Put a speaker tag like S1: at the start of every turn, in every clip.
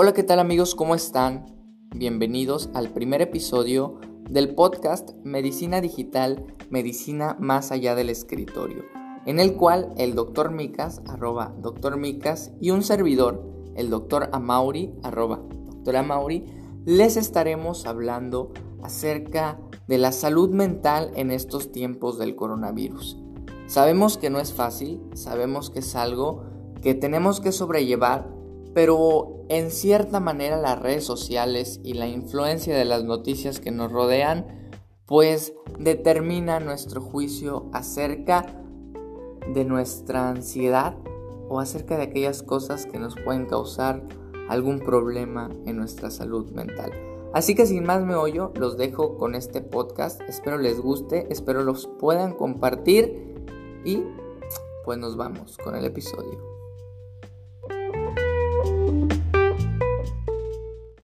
S1: Hola, ¿qué tal amigos? ¿Cómo están? Bienvenidos al primer episodio del podcast Medicina Digital, Medicina Más Allá del Escritorio, en el cual el doctor Micas, arroba doctor Micas, y un servidor, el doctor Amauri, arroba doctor Amauri, les estaremos hablando acerca de la salud mental en estos tiempos del coronavirus. Sabemos que no es fácil, sabemos que es algo que tenemos que sobrellevar, pero en cierta manera las redes sociales y la influencia de las noticias que nos rodean pues determina nuestro juicio acerca de nuestra ansiedad o acerca de aquellas cosas que nos pueden causar algún problema en nuestra salud mental. Así que sin más me oyo, los dejo con este podcast. Espero les guste, espero los puedan compartir y pues nos vamos con el episodio.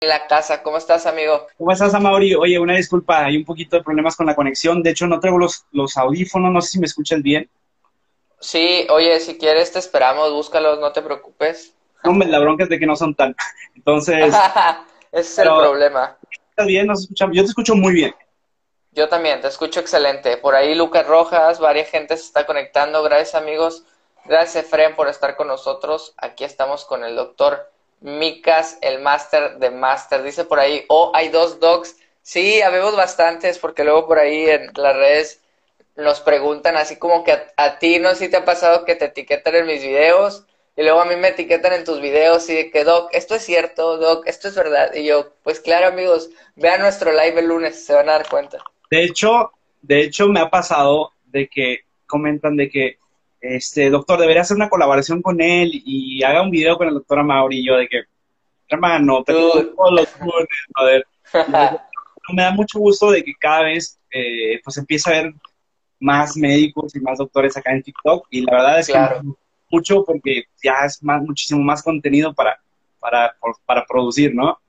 S1: La casa. ¿Cómo estás, amigo?
S2: ¿Cómo estás, Amaury? Oye, una disculpa, hay un poquito de problemas con la conexión. De hecho, no traigo los, los audífonos, no sé si me escuchas bien.
S1: Sí, oye, si quieres te esperamos, búscalos, no te preocupes.
S2: Hombre, la bronca es de que no son tan. Entonces.
S1: Ese es el problema.
S2: ¿Estás bien? ¿Nos escuchamos? Yo te escucho muy bien.
S1: Yo también, te escucho excelente. Por ahí Lucas Rojas, varias gente se está conectando. Gracias, amigos. Gracias, Efren, por estar con nosotros. Aquí estamos con el doctor Micas, el máster de máster. Dice por ahí, oh, hay dos docs. Sí, habemos bastantes, porque luego por ahí en las redes nos preguntan así como que a, ti no sé si te ha pasado que te etiquetan en mis videos y luego a mí me etiquetan en tus videos y de que Doc, esto es cierto, Doc, esto es verdad. Y yo, pues claro amigos, vean nuestro live el lunes, se van a dar cuenta.
S2: De hecho, de hecho me ha pasado de que comentan de que este, doctor, debería hacer una colaboración con él y haga un video con el doctor Amaury. Y yo de que, hermano, te todos los lunes, me da mucho gusto de que cada vez eh, pues empieza a haber más médicos y más doctores acá en TikTok. Y la verdad es que mucho porque ya es más, muchísimo más contenido para, para, para producir, ¿no?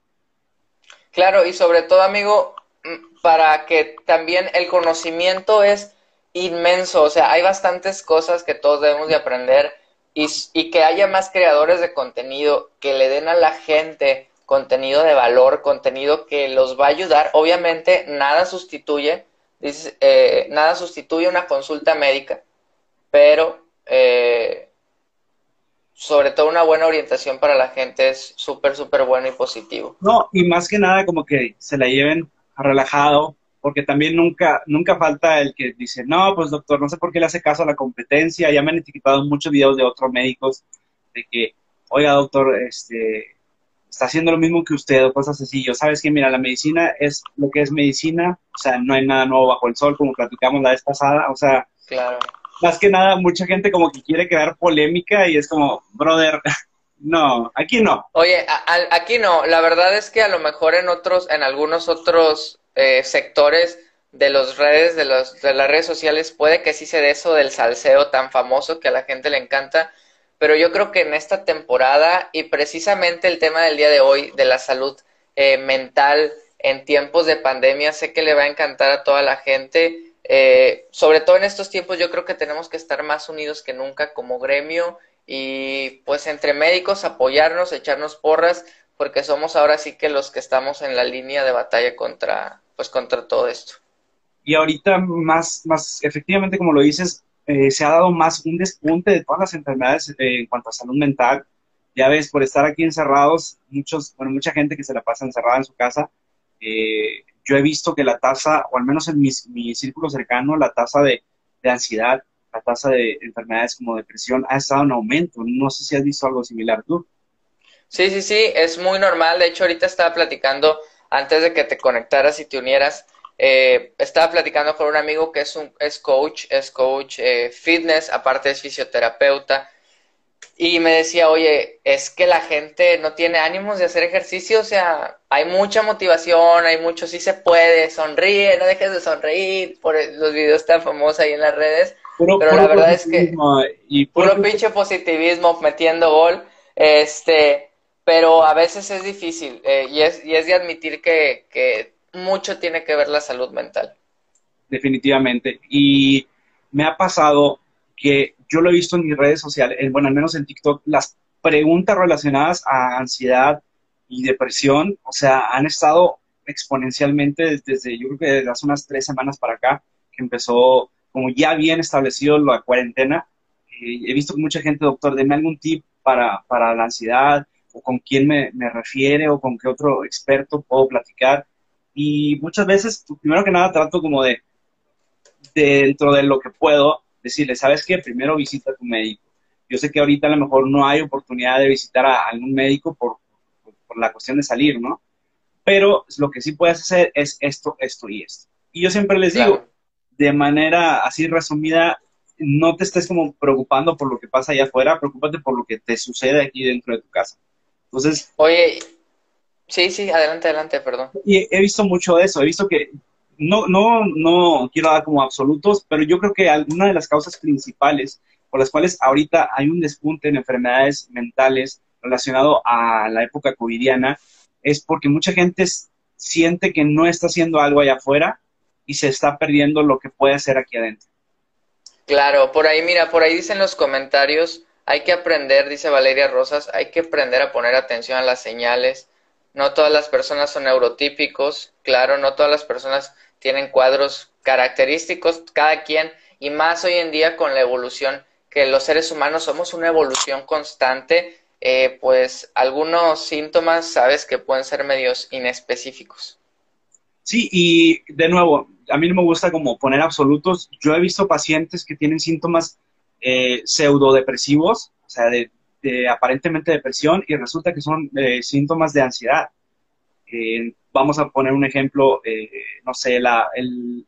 S1: Claro, y sobre todo, amigo, mm, para que también el conocimiento es inmenso, o sea, hay bastantes cosas que todos debemos de aprender y, que haya más creadores de contenido que le den a la gente contenido de valor, contenido que los va a ayudar. Obviamente, nada sustituye, eh, nada sustituye una consulta médica, pero eh, sobre todo una buena orientación para la gente es súper, súper bueno y positivo.
S2: No, y más que nada como que se la lleven relajado, porque también nunca, nunca falta el que dice, no, pues doctor, no sé por qué le hace caso a la competencia, ya me han etiquetado muchos videos de otros médicos de que, oiga doctor, este, está haciendo lo mismo que usted o cosas así. Yo sabes que, mira, la medicina es lo que es medicina, o sea, no hay nada nuevo bajo el sol, como platicamos la vez pasada, o sea,
S1: claro.
S2: más que nada, mucha gente como que quiere crear polémica y es como, brother, no, aquí no.
S1: Oye, aquí no, la verdad es que a lo mejor en otros, en algunos otros eh, sectores de los redes, de, los, de las redes sociales, puede que sí se dé eso del salseo tan famoso que a la gente le encanta, pero yo creo que en esta temporada y precisamente el tema del día de hoy de la salud eh, mental en tiempos de pandemia, sé que le va a encantar a toda la gente. Eh, sobre todo en estos tiempos yo creo que tenemos que estar más unidos que nunca como gremio y pues entre médicos apoyarnos, echarnos porras, porque somos ahora sí que los que estamos en la línea de batalla contra, pues contra todo esto.
S2: Y ahorita más, más efectivamente, como lo dices, eh, se ha dado más un despunte de todas las enfermedades eh, en cuanto a salud mental. Ya ves, por estar aquí encerrados, muchos, bueno, mucha gente que se la pasa encerrada en su casa, eh, yo he visto que la tasa, o al menos en mi círculo cercano, la tasa de, de ansiedad, la tasa de enfermedades como depresión ha estado en aumento. No sé si has visto algo similar tú.
S1: Sí, sí, sí, es muy normal. De hecho, ahorita estaba platicando antes de que te conectaras y te unieras, eh, estaba platicando con un amigo que es, un, es coach, es coach eh, fitness, aparte es fisioterapeuta, y me decía, oye, es que la gente no tiene ánimos de hacer ejercicio, o sea, hay mucha motivación, hay mucho, sí se puede, sonríe, no dejes de sonreír, por los videos tan famosos ahí en las redes, pero la verdad es que y puro pinche positivismo metiendo gol, este, pero a veces es difícil eh, y, es, y es de admitir que, mucho tiene que ver la salud mental.
S2: Definitivamente. Y me ha pasado que yo lo he visto en mis redes sociales, bueno, al menos en TikTok, las preguntas relacionadas a ansiedad y depresión, o sea, han estado exponencialmente desde, yo creo que desde hace unas tres semanas para acá, que empezó como ya bien establecido la cuarentena. Eh, he visto que mucha gente, doctor, deme algún tip para, para la ansiedad, o con quién me, me, refiere, o con qué otro experto puedo platicar. Y muchas veces, pues, primero que nada, trato como de, dentro de lo que puedo, decirle, ¿sabes qué? Primero visita a tu médico. Yo sé que ahorita a lo mejor no hay oportunidad de visitar a algún médico por, por la cuestión de salir, ¿no? Pero lo que sí puedes hacer es esto, esto y esto. Y yo siempre les digo, de manera así resumida, no te estés como preocupando por lo que pasa allá afuera, preocúpate por lo que te sucede aquí dentro de tu casa. Entonces...
S1: Oye, sí, sí, adelante, adelante, perdón.
S2: Y he visto mucho de eso, he visto que no, no, no quiero dar como absolutos, pero yo creo que alguna de las causas principales por las cuales ahorita hay un despunte en enfermedades mentales relacionado a la época covidiana es porque mucha gente siente que no está haciendo algo allá afuera y se está perdiendo lo que puede hacer aquí adentro.
S1: Claro, por ahí, mira, por ahí dicen los comentarios, hay que aprender, dice Valeria Rosas, hay que aprender a poner atención a las señales. No todas las personas son neurotípicos, claro, no todas las personas tienen cuadros característicos, cada quien, y más hoy en día con la evolución, que los seres humanos somos una evolución constante, eh, pues algunos síntomas, sabes, que pueden ser medios inespecíficos.
S2: Sí, y de nuevo, a mí no me gusta como poner absolutos. Yo he visto pacientes que tienen síntomas eh, pseudodepresivos, o sea, de, aparentemente depresión, y resulta que son eh, síntomas de ansiedad. Eh, vamos a poner un ejemplo, eh, no sé, la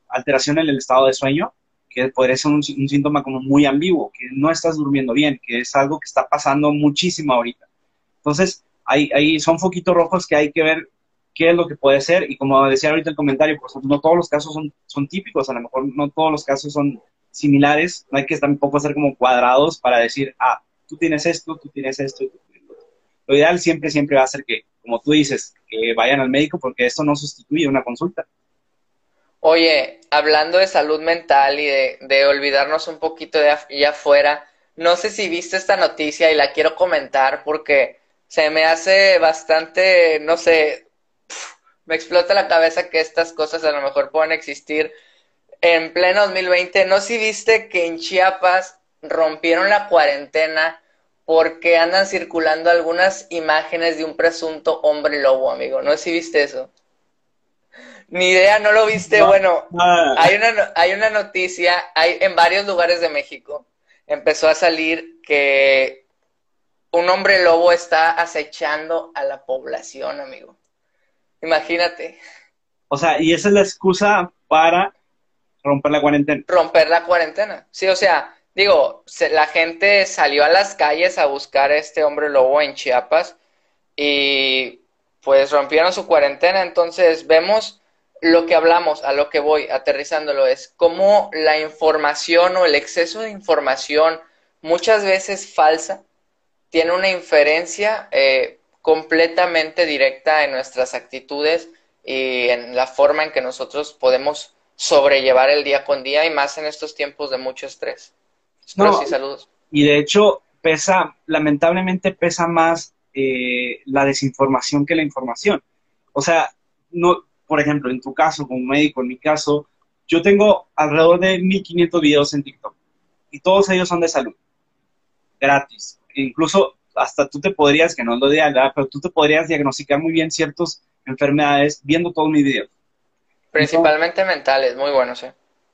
S2: alteración en el estado de sueño, que podría ser un, síntoma como muy ambiguo, que no estás durmiendo bien, que es algo que está pasando muchísimo ahorita. Entonces, ahí, ahí son foquitos rojos que hay que ver qué es lo que puede ser. Y como decía ahorita el comentario, pues no todos los casos son típicos, a lo mejor no todos los casos son similares. No hay que tampoco ser como cuadrados para decir, ah, tú tienes esto, tú tienes esto. Tú tienes esto. Lo ideal siempre, siempre va a ser que, como tú dices, que vayan al médico porque esto no sustituye una consulta.
S1: Oye, hablando de salud mental y de, de olvidarnos un poquito de allá afuera, no sé si viste esta noticia y la quiero comentar porque se me hace bastante, no sé, me explota la cabeza que estas cosas a lo mejor puedan existir en pleno 2020. No si viste que en Chiapas rompieron la cuarentena porque andan circulando algunas imágenes de un presunto hombre lobo, amigo. No si viste eso. Ni idea, no lo viste. bueno, hay una, hay una noticia, hay en varios lugares de México. Empezó a salir que un hombre lobo está acechando a la población, amigo. Imagínate.
S2: O sea, y esa es la excusa para romper la cuarentena.
S1: Romper la cuarentena. Sí, o sea, digo, la gente salió a las calles a buscar a este hombre lobo en Chiapas y pues rompieron su cuarentena. Entonces vemos lo que hablamos, a lo que voy aterrizándolo, es cómo la información o el exceso de información, muchas veces falsa, tiene una inferencia eh, completamente directa en nuestras actitudes y en la forma en que nosotros podemos sobrellevar el día con día y más en estos tiempos de mucho estrés.
S2: No, y saludos. Y de hecho, pesa, lamentablemente pesa más eh, la desinformación que la información. O sea, no, por ejemplo, en tu caso, como médico, en mi caso, yo tengo alrededor de 1500 videos en TikTok y todos ellos son de salud, gratis. incluso hasta tú te podrías, que no es lo ideal, pero tú te podrías diagnosticar muy bien ciertas enfermedades viendo todo mi video.
S1: Principalmente mentales, muy bueno, sí.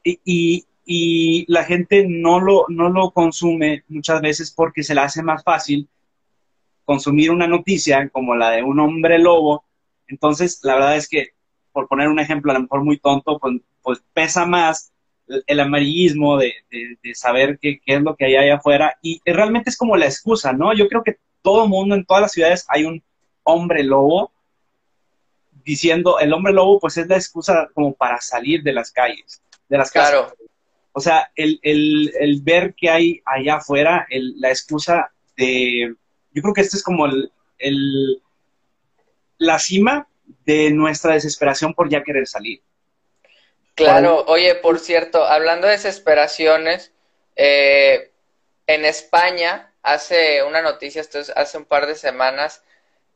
S2: Y, y, y, la gente no lo, no lo consume muchas veces porque se le hace más fácil consumir una noticia como la de un hombre lobo. Entonces, la verdad es que, por poner un ejemplo a lo mejor muy tonto, pues, pues pesa más el amarillismo de, saber qué, es lo que hay allá afuera y realmente es como la excusa, ¿no? Yo creo que todo el mundo, en todas las ciudades hay un hombre lobo diciendo, el hombre lobo pues es la excusa como para salir de las calles, de las casas. Claro. O sea, el, el, ver que hay allá afuera, la excusa de, yo creo que este es como el, el, la cima de nuestra desesperación por ya querer salir.
S1: Claro, oye, por cierto, hablando de desesperaciones, eh, en España, hace una noticia, esto es hace un par de semanas,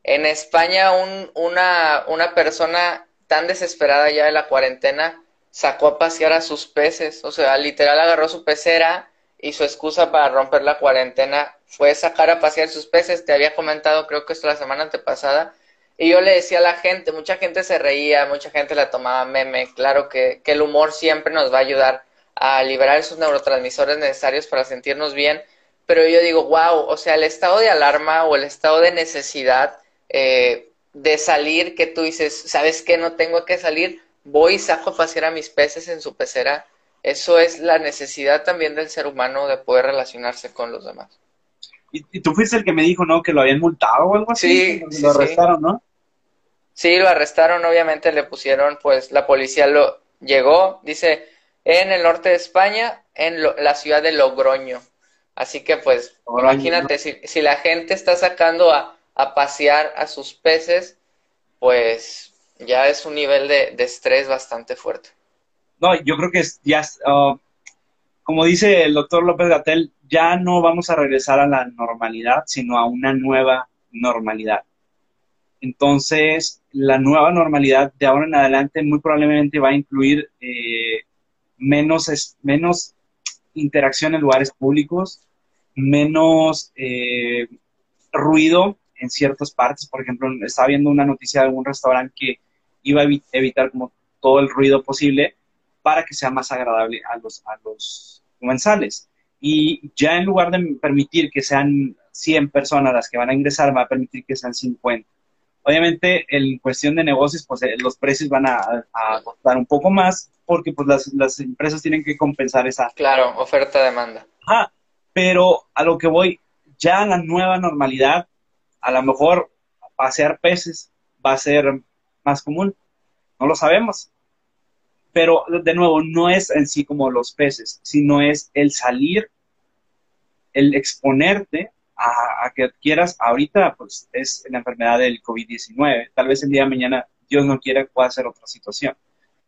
S1: en España una, una persona tan desesperada ya de la cuarentena sacó a pasear a sus peces, o sea, literal agarró su pecera y su excusa para romper la cuarentena fue sacar a pasear sus peces, te había comentado creo que esto la semana antepasada, y yo le decía a la gente, mucha gente se reía, mucha gente la tomaba meme, claro que, que el humor siempre nos va a ayudar a liberar esos neurotransmisores necesarios para sentirnos bien, pero yo digo, wow, o sea, el estado de alarma o el estado de necesidad eh, de salir, que tú dices, ¿sabes qué? No tengo que salir, voy y saco a pasear a mis peces en su pecera. Eso es la necesidad también del ser humano de poder relacionarse con los demás.
S2: Y, tú fuiste el que me dijo, ¿no? Que lo habían multado o algo así. Sí, lo arrestaron, ¿no?
S1: Sí, lo arrestaron, obviamente le pusieron, pues la policía lo llegó, dice, en el norte de España, en la ciudad de Logroño. Así que pues, imagínate, si, si la gente está sacando a, a pasear a sus peces, pues ya es un nivel de, estrés bastante fuerte.
S2: No, yo creo que ya, uh, como dice el doctor López Gatel, ya no vamos a regresar a la normalidad, sino a una nueva normalidad. Entonces, la nueva normalidad de ahora en adelante muy probablemente va a incluir eh, menos, menos interacción en lugares públicos, menos eh, ruido en ciertas partes. Por ejemplo, estaba viendo una noticia de un restaurante que iba a evitar como todo el ruido posible para que sea más agradable a los, a los comensales. Y ya en lugar de permitir que sean 100 personas las que van a ingresar, va a permitir que sean 50. Obviamente, en cuestión de negocios, pues eh, los precios van a, a costar un poco más porque pues las, las empresas tienen que compensar esa...
S1: Claro, oferta-demanda.
S2: Ajá, pero a lo que voy, ya la nueva normalidad a lo mejor pasear peces va a ser más común, no lo sabemos. Pero de nuevo, no es en sí como los peces, sino es el salir, el exponerte a, que quieras. Ahorita, pues es la enfermedad del COVID-19. Tal vez el día de mañana, Dios no quiera, pueda ser otra situación.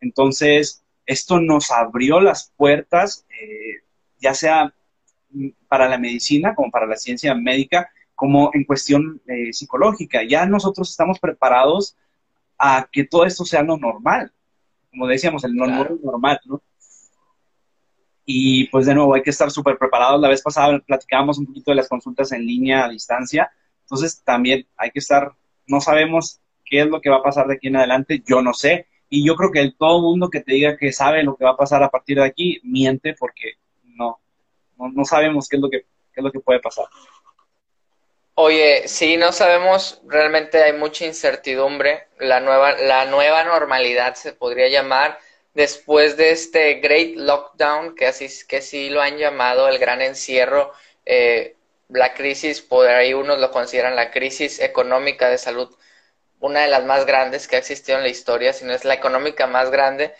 S2: Entonces, esto nos abrió las puertas, eh, ya sea para la medicina como para la ciencia médica, como en cuestión eh, psicológica. Ya nosotros estamos preparados a que todo esto sea lo normal, como decíamos, el normal, normal, ¿no? Y pues de nuevo, hay que estar súper preparados. La vez pasada platicábamos un poquito de las consultas en línea a distancia, entonces también hay que estar, no sabemos qué es lo que va a pasar de aquí en adelante, yo no sé, y yo creo que el, todo mundo que te diga que sabe lo que va a pasar a partir de aquí, miente porque no, no, no sabemos qué es lo que, qué es lo que puede pasar.
S1: Oye, sí, no sabemos, realmente hay mucha incertidumbre. La nueva, la nueva normalidad se podría llamar después de este Great Lockdown, que así que sí lo han llamado el gran encierro, eh, la crisis, por ahí unos lo consideran la crisis económica de salud, una de las más grandes que ha existido en la historia, si no es la económica más grande.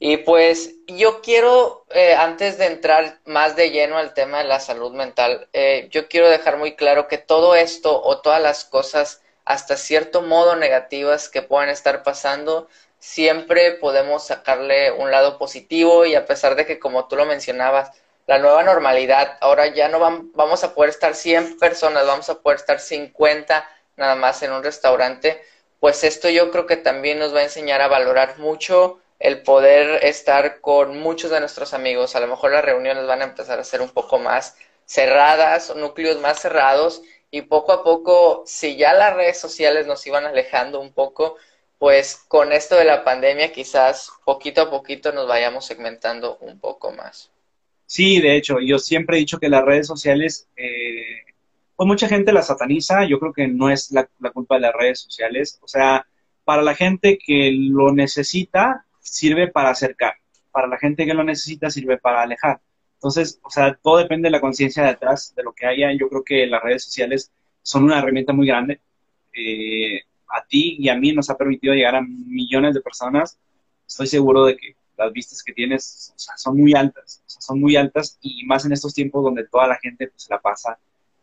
S1: Y pues yo quiero, eh, antes de entrar más de lleno al tema de la salud mental, eh, yo quiero dejar muy claro que todo esto o todas las cosas hasta cierto modo negativas que puedan estar pasando, siempre podemos sacarle un lado positivo y a pesar de que como tú lo mencionabas, la nueva normalidad, ahora ya no vamos a poder estar 100 personas, vamos a poder estar 50 nada más en un restaurante, pues esto yo creo que también nos va a enseñar a valorar mucho el poder estar con muchos de nuestros amigos. A lo mejor las reuniones van a empezar a ser un poco más cerradas, núcleos más cerrados, y poco a poco, si ya las redes sociales nos iban alejando un poco, pues con esto de la pandemia quizás poquito a poquito nos vayamos segmentando un poco más.
S2: Sí, de hecho, yo siempre he dicho que las redes sociales, eh, pues mucha gente las sataniza, yo creo que no es la culpa de las redes sociales, o sea, para la gente que lo necesita, sirve para acercar. Para la gente que lo necesita, sirve para alejar. Entonces, o sea, todo depende de la conciencia detrás de lo que haya. Yo creo que las redes sociales son una herramienta muy grande. Eh, a ti y a mí nos ha permitido llegar a millones de personas. Estoy seguro de que las vistas que tienes son muy altas, son muy altas y más en estos tiempos donde toda la gente pues, la pasa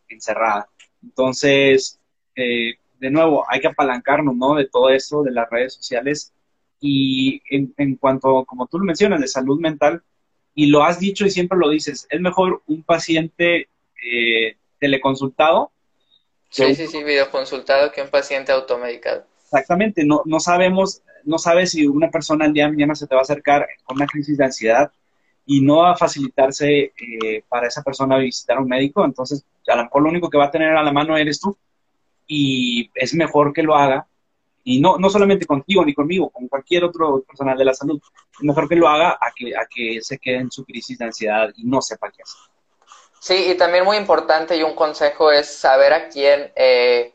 S2: encerrada. Entonces, eh, de nuevo, hay que apalancarnos, ¿no? De todo eso, de las redes sociales y en, en, cuanto, como tú lo mencionas, de salud mental, y lo has dicho y siempre lo dices, es mejor un paciente eh, teleconsultado
S1: Sí, sí, sí, videoconsultado que un paciente automedicado.
S2: Exactamente, no, no sabemos, no sabes si una persona el día de mañana se te va a acercar con una crisis de ansiedad y no va a facilitarse eh, para esa persona visitar a un médico, entonces a lo mejor lo único que va a tener a la mano eres tú y es mejor que lo haga y no, no solamente contigo ni conmigo, con cualquier otro personal de la salud, mejor que lo haga a que, a que se quede en su crisis de ansiedad y no sepa qué hacer.
S1: Sí, y también muy importante y un consejo es saber a quién, eh,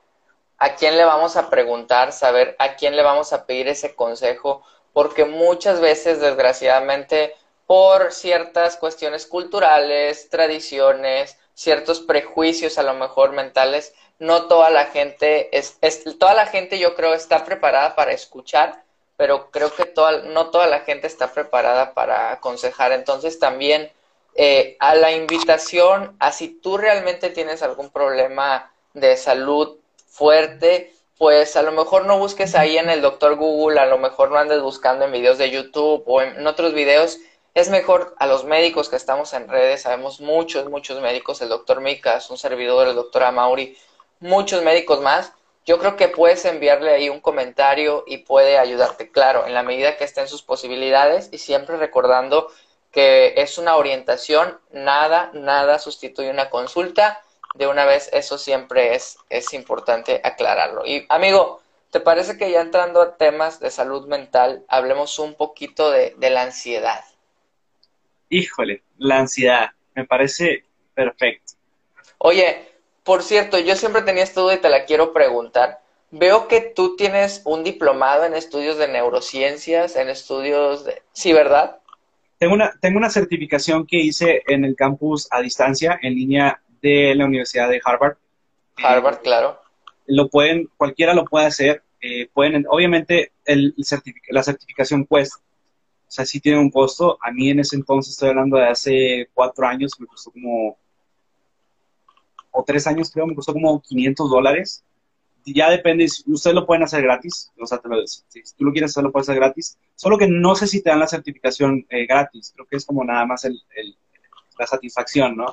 S1: a quién le vamos a preguntar, saber a quién le vamos a pedir ese consejo, porque muchas veces, desgraciadamente, por ciertas cuestiones culturales, tradiciones, ciertos prejuicios a lo mejor mentales, no toda la gente es, toda la gente yo creo está preparada para escuchar, pero creo que toda, no toda la gente está preparada para aconsejar. Entonces también eh, a la invitación a si tú realmente tienes algún problema de salud fuerte, pues a lo mejor no busques ahí en el doctor Google, a lo mejor no andes buscando en videos de YouTube o en otros videos. Es mejor a los médicos que estamos en redes, sabemos muchos, muchos médicos, el doctor Micas, un servidor, el doctor Amauri, muchos médicos más, yo creo que puedes enviarle ahí un comentario y puede ayudarte, claro, en la medida que estén sus posibilidades y siempre recordando que es una orientación, nada, nada sustituye una consulta. De una vez, eso siempre es, es importante aclararlo. Y amigo, ¿te parece que ya entrando a temas de salud mental, hablemos un poquito de, de la ansiedad?
S2: Híjole, la ansiedad, me parece perfecto.
S1: Oye, por cierto, yo siempre tenía esta duda y te la quiero preguntar. Veo que tú tienes un diplomado en estudios de neurociencias, en estudios de... Sí, ¿verdad?
S2: Tengo una, tengo una certificación que hice en el campus a distancia, en línea de la Universidad de Harvard.
S1: Harvard, claro.
S2: Lo pueden, cualquiera lo puede hacer. Eh, pueden, obviamente, el, la certificación cuesta. O sea, sí tiene un costo. A mí en ese entonces, estoy hablando de hace cuatro años, me costó como o tres años creo, me costó como 500 dólares. Ya depende, ustedes lo pueden hacer gratis, o sea, te lo, si tú lo quieres hacer, lo puedes hacer gratis, solo que no sé si te dan la certificación eh, gratis, creo que es como nada más el, la satisfacción, ¿no?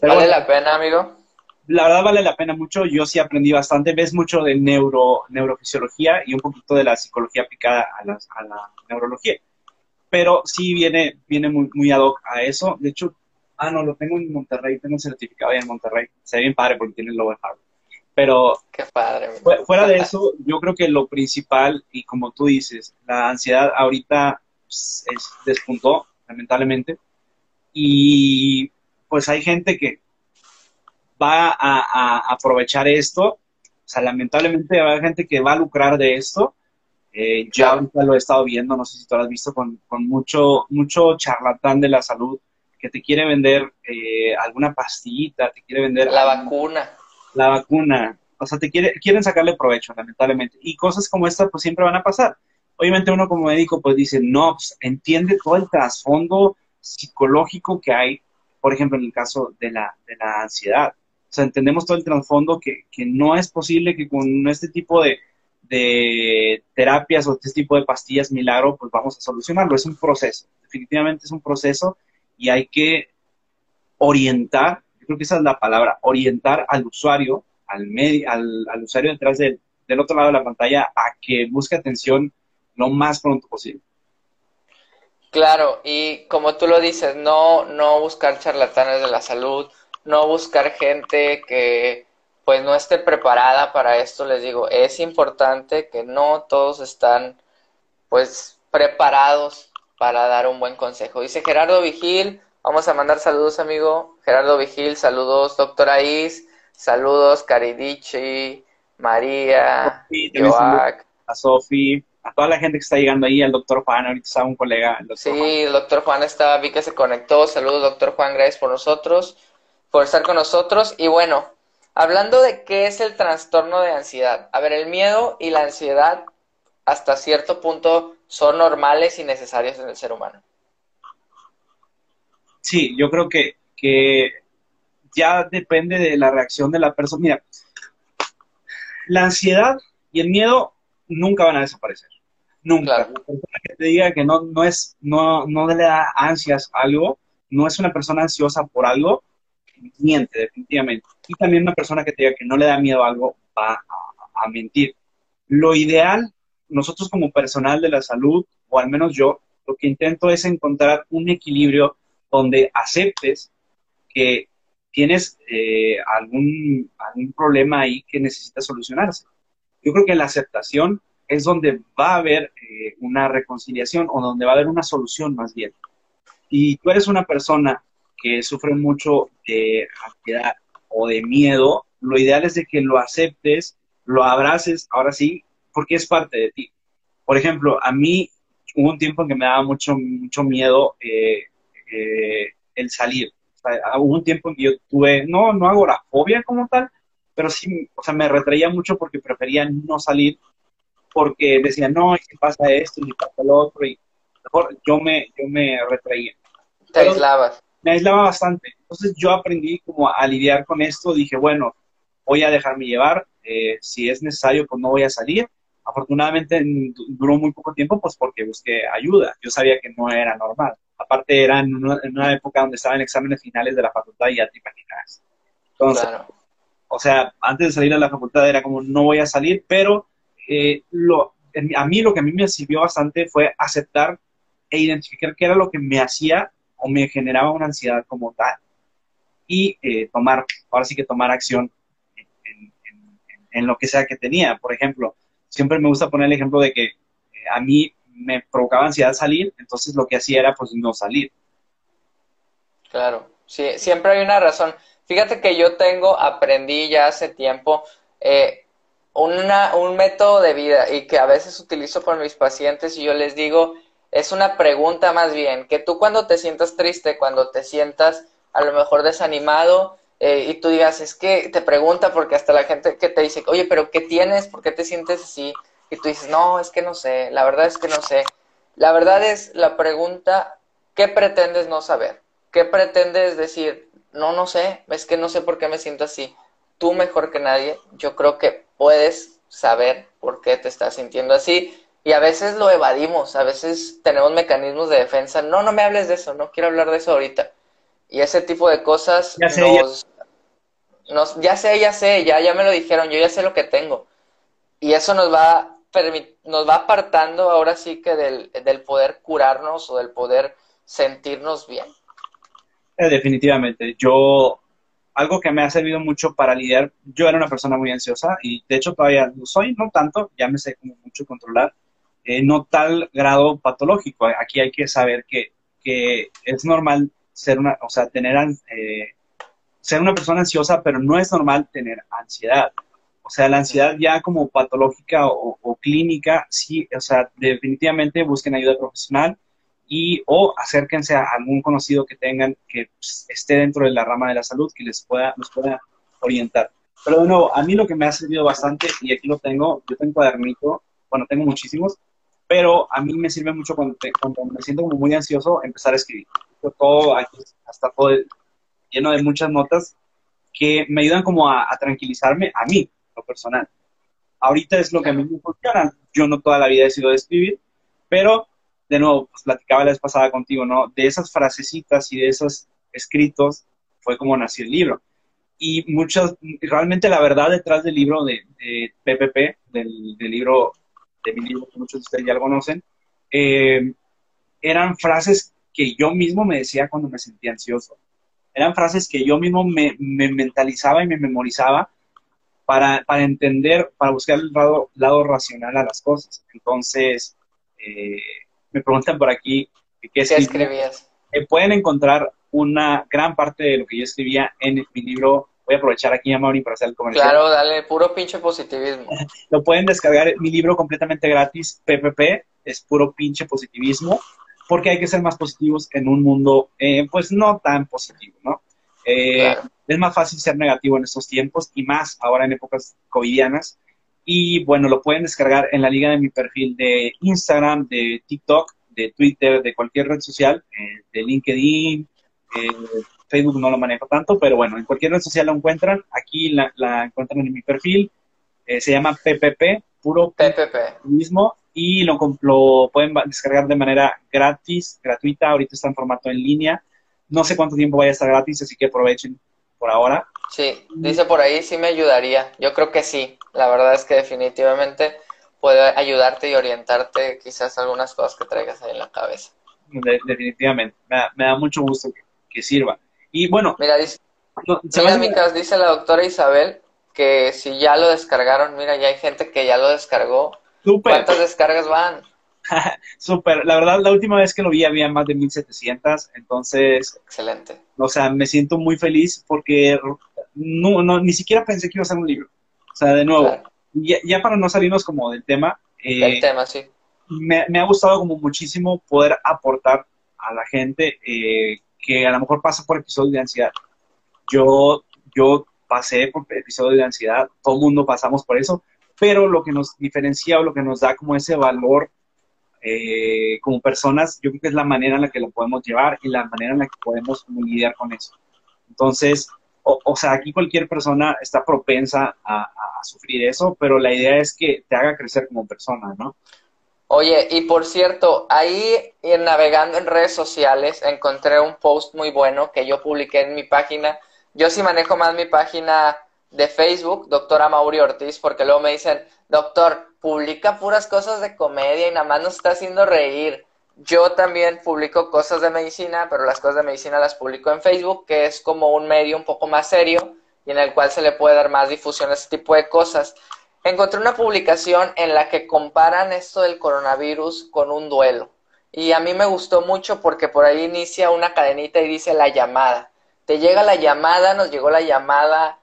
S1: ¿Vale la pena, amigo?
S2: La verdad vale la pena mucho, yo sí aprendí bastante, ves mucho de neuro, neurofisiología y un poquito de la psicología aplicada a la, a la neurología, pero sí viene, viene muy, muy ad hoc a eso, de hecho ah, no, lo tengo en Monterrey, tengo el certificado ahí en Monterrey. Se ve bien padre porque tiene el logo de Harvard. Pero
S1: Qué padre,
S2: fuera de eso, yo creo que lo principal, y como tú dices, la ansiedad ahorita pues, es, despuntó, lamentablemente. Y pues hay gente que va a, aprovechar esto. O sea, lamentablemente hay gente que va a lucrar de esto. Eh, ya ahorita lo he estado viendo, no sé si tú lo has visto, con, con mucho, mucho charlatán de la salud que te quiere vender eh, alguna pastillita, te quiere vender...
S1: La vacuna.
S2: La vacuna. O sea, te quiere, quieren sacarle provecho, lamentablemente. Y cosas como esta, pues siempre van a pasar. Obviamente uno como médico, pues dice, no, pues, entiende todo el trasfondo psicológico que hay, por ejemplo, en el caso de la, de la ansiedad. O sea, entendemos todo el trasfondo que, que no es posible que con este tipo de, de terapias o este tipo de pastillas milagro, pues vamos a solucionarlo. Es un proceso, definitivamente es un proceso y hay que orientar, yo creo que esa es la palabra, orientar al usuario, al, medio, al, usuario detrás del, del otro lado de la pantalla a que busque atención lo más pronto posible.
S1: Claro, y como tú lo dices, no, no buscar charlatanes de la salud, no buscar gente que pues no esté preparada para esto, les digo, es importante que no todos están pues preparados para dar un buen consejo. Dice Gerardo Vigil, vamos a mandar saludos, amigo. Gerardo Vigil, saludos, doctora Is, saludos, Caridici, María,
S2: Joac. A Sofi, a toda la gente que está llegando ahí, al doctor Juan, ahorita está un colega.
S1: sí, el doctor Juan estaba, vi que se conectó. Saludos, doctor Juan, gracias por nosotros, por estar con nosotros. Y bueno, hablando de qué es el trastorno de ansiedad. A ver, el miedo y la ansiedad hasta cierto punto son normales y necesarios en el ser humano.
S2: Sí, yo creo que, que ya depende de la reacción de la persona. Mira, la ansiedad y el miedo nunca van a desaparecer. Nunca. La persona que te diga que no, no es, no, no le da ansias algo, no es una persona ansiosa por algo, miente, definitivamente. Y también una persona que te diga que no le da miedo a algo va a, a mentir. Lo ideal, nosotros como personal de la salud, o al menos yo, lo que intento es encontrar un equilibrio donde aceptes que tienes eh, algún, algún problema ahí que necesita solucionarse. Yo creo que la aceptación es donde va a haber eh, una reconciliación o donde va a haber una solución más bien. Y tú eres una persona que sufre mucho de ansiedad o de miedo, lo ideal es de que lo aceptes, lo abraces, ahora sí, porque es parte de ti. Por ejemplo, a mí hubo un tiempo en que me daba mucho, mucho miedo eh, el salir hubo un tiempo en que yo tuve, no, no agorafobia como tal, pero sí, o sea, me retraía mucho porque prefería no salir, porque decía, no, ¿qué pasa esto? Y pasa lo otro, y mejor yo me, yo me retraía.
S1: Te aislabas.
S2: Me aislaba bastante. Entonces yo aprendí como a lidiar con esto, dije, bueno, voy a dejarme llevar, eh, si es necesario, pues no voy a salir. Afortunadamente duró muy poco tiempo, pues porque busqué ayuda. Yo sabía que no era normal. Aparte era en una, época donde estaban exámenes finales de la facultad y ya te imaginas. Entonces, o sea, antes de salir a la facultad era como, no voy a salir, pero eh, lo, a mí lo que a mí me sirvió bastante fue aceptar e identificar qué era lo que me hacía o me generaba una ansiedad como tal. Y eh, tomar, ahora sí que tomar acción en, en, lo que sea que tenía. Por ejemplo, siempre me gusta poner el ejemplo de que eh, a mí me provocaba ansiedad salir, entonces lo que hacía era pues no salir.
S1: Claro, sí, siempre hay una razón. Fíjate que yo tengo, aprendí ya hace tiempo, eh, una, un método de vida y que a veces utilizo con mis pacientes y yo les digo, es una pregunta más bien, que tú cuando te sientas triste, cuando te sientas a lo mejor desanimado eh, y tú digas, es que te pregunta porque hasta la gente que te dice, oye, pero ¿qué tienes? ¿Por qué te sientes así? y tú dices, no, es que no sé, la verdad es que no sé. La verdad es la pregunta, ¿qué pretendes no saber? ¿Qué pretendes decir? No, no sé, es que no sé por qué me siento así. Tú mejor que nadie, yo creo que puedes saber por qué te estás sintiendo así y a veces lo evadimos, a veces tenemos mecanismos de defensa. No, no me hables de eso, no quiero hablar de eso ahorita. Y ese tipo de cosas sé, nos, nos, ya sé, ya sé, ya, ya me lo dijeron, yo ya sé lo que tengo. Y eso nos va nos va apartando ahora sí que del, del, poder curarnos o del poder sentirnos bien.
S2: Eh, definitivamente. Yo, algo que me ha servido mucho para lidiar, yo era una persona muy ansiosa y de hecho todavía lo soy, no tanto, ya me sé como mucho controlar, eh, no tal grado patológico. Aquí hay que saber que, que es normal ser una, o sea, tener, eh, ser una persona ansiosa, pero no es normal tener ansiedad. O sea, la ansiedad ya como patológica o, clínica, sí, o sea, definitivamente busquen ayuda profesional y o acérquense a algún conocido que tengan que pues, esté dentro de la rama de la salud que les pueda, los pueda orientar. Pero de nuevo, a mí lo que me ha servido bastante, y aquí lo tengo, yo tengo cuadernito, bueno, tengo muchísimos, pero a mí me sirve mucho cuando, me siento como muy ansioso empezar a escribir. Todo aquí, hasta todo lleno de muchas notas que me ayudan como a tranquilizarme a mí, personal. Ahorita es lo que a mí me funciona. Yo no toda la vida he sido de escribir, pero de nuevo, pues platicaba la vez pasada contigo, ¿no? De esas frasecitas y de esos escritos fue como nació el libro. Y muchas, realmente la verdad detrás del libro de, PPP, del, libro, de mi libro que muchos de ustedes ya lo conocen, eh, eran frases que yo mismo me decía cuando me sentía ansioso. Eran frases que yo mismo me, me mentalizaba y me memorizaba para, para entender, para buscar el lado, lado racional a las cosas. Entonces, eh, me preguntan por aquí
S1: qué, escribías.
S2: Eh, pueden encontrar una gran parte de lo que yo escribía en mi libro. Voy a aprovechar aquí a Mauri para hacer el comercial.
S1: Claro, dale, puro pinche positivismo.
S2: lo pueden descargar, mi libro completamente gratis, PPP, es puro pinche positivismo, porque hay que ser más positivos en un mundo, eh, pues no tan positivo, ¿no? Eh, es más fácil ser negativo en estos tiempos y más ahora en épocas covidianas. Y bueno, lo pueden descargar en la liga de mi perfil de Instagram, de TikTok, de Twitter, de cualquier red social, eh, de LinkedIn, eh, Facebook no lo manejo tanto, pero bueno, en cualquier red social lo encuentran. Aquí la, encuentran en mi perfil. se llama PPP, puro
S1: PPP.
S2: mismo y lo, lo pueden descargar de manera gratis, gratuita. Ahorita está en formato en línea no sé cuánto tiempo vaya a estar gratis, así que aprovechen por ahora.
S1: Sí, dice por ahí sí me ayudaría. Yo creo que sí. La verdad es que definitivamente puede ayudarte y orientarte quizás algunas cosas que traigas ahí en la cabeza.
S2: definitivamente. Me da, mucho gusto que, sirva. Y bueno.
S1: Mira, dice, dice la doctora Isabel que si ya lo descargaron, mira, ya hay gente que ya lo descargó. ¿Cuántas descargas van?
S2: Súper, la verdad, la última vez que lo vi había más de 1700, entonces.
S1: Excelente.
S2: O sea, me siento muy feliz porque no, no, ni siquiera pensé que iba a ser un libro. O sea, de nuevo, ya, para no salirnos como del tema.
S1: Eh, El tema, sí.
S2: Me, ha gustado como muchísimo poder aportar a la gente eh, que a lo mejor pasa por episodios de ansiedad. Yo, yo pasé por episodios de ansiedad, todo el mundo pasamos por eso, pero lo que nos diferencia o lo que nos da como ese valor eh, como personas, yo creo que es la manera en la que lo podemos llevar y la manera en la que podemos lidiar con eso. Entonces, o, sea, aquí cualquier persona está propensa a, sufrir eso, pero la idea es que te haga crecer como persona, ¿no?
S1: Oye, y por cierto, ahí navegando en redes sociales encontré un post muy bueno que yo publiqué en mi página. Yo sí manejo más mi página de Facebook, doctora Mauri Ortiz, porque luego me dicen, doctor, publica puras cosas de comedia y nada más nos está haciendo reír. Yo también publico cosas de medicina, pero las cosas de medicina las publico en Facebook, que es como un medio un poco más serio y en el cual se le puede dar más difusión a este tipo de cosas. Encontré una publicación en la que comparan esto del coronavirus con un duelo. Y a mí me gustó mucho porque por ahí inicia una cadenita y dice la llamada. Te llega la llamada, nos llegó la llamada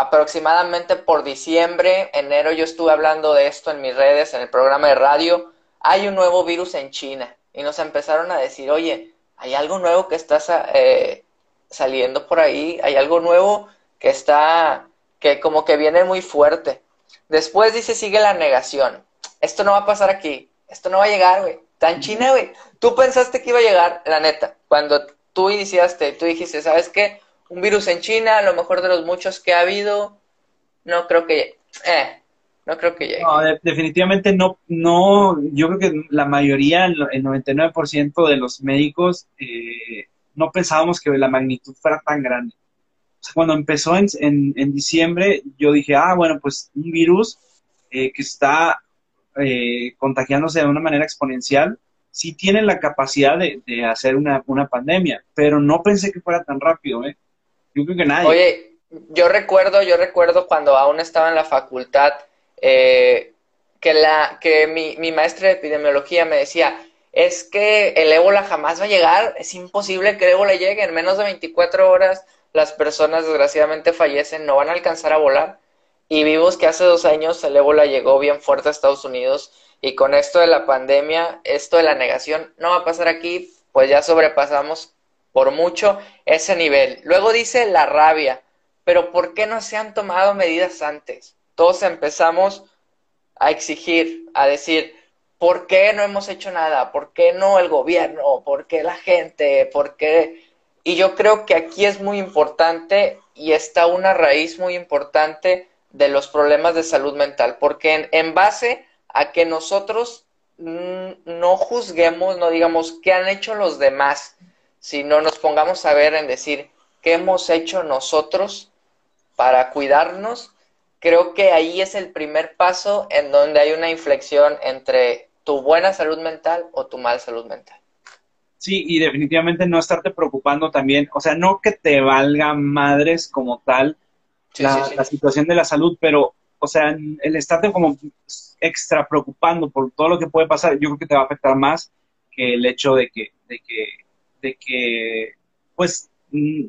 S1: aproximadamente por diciembre, enero yo estuve hablando de esto en mis redes, en el programa de radio, hay un nuevo virus en China y nos empezaron a decir, oye, hay algo nuevo que está eh, saliendo por ahí, hay algo nuevo que está, que como que viene muy fuerte. Después dice, sigue la negación. Esto no va a pasar aquí, esto no va a llegar, güey. En China, güey. Tú pensaste que iba a llegar, la neta, cuando tú iniciaste, tú dijiste, ¿sabes qué? Un virus en China, a lo mejor de los muchos que ha habido, no creo que, eh, no creo que llegue.
S2: Definitivamente no, no, yo creo que la mayoría, el 99% de los médicos, eh, no pensábamos que la magnitud fuera tan grande. Cuando empezó en, en, diciembre, yo dije, ah, bueno, pues un virus eh, que está eh, contagiándose de una manera exponencial, sí tiene la capacidad de, de hacer una, una, pandemia, pero no pensé que fuera tan rápido, ¿eh? Yo creo que nadie.
S1: Oye, yo recuerdo, yo recuerdo cuando aún estaba en la facultad, eh, que, la, que mi, mi maestra de epidemiología me decía, es que el ébola jamás va a llegar, es imposible que el ébola llegue, en menos de 24 horas las personas desgraciadamente fallecen, no van a alcanzar a volar. Y vimos que hace dos años el ébola llegó bien fuerte a Estados Unidos y con esto de la pandemia, esto de la negación, no va a pasar aquí, pues ya sobrepasamos por mucho ese nivel. Luego dice la rabia, pero ¿por qué no se han tomado medidas antes? Todos empezamos a exigir, a decir, ¿por qué no hemos hecho nada? ¿Por qué no el gobierno? ¿Por qué la gente? ¿Por qué? Y yo creo que aquí es muy importante y está una raíz muy importante de los problemas de salud mental, porque en, base a que nosotros no juzguemos, no digamos qué han hecho los demás, si no nos pongamos a ver en decir qué hemos hecho nosotros para cuidarnos, creo que ahí es el primer paso en donde hay una inflexión entre tu buena salud mental o tu mal salud mental.
S2: Sí, y definitivamente no estarte preocupando también, o sea, no que te valga madres como tal la, situación de la salud, pero, o sea, el estarte como extra preocupando por todo lo que puede pasar, yo creo que te va a afectar más que el hecho de que, de que de que, pues, mm,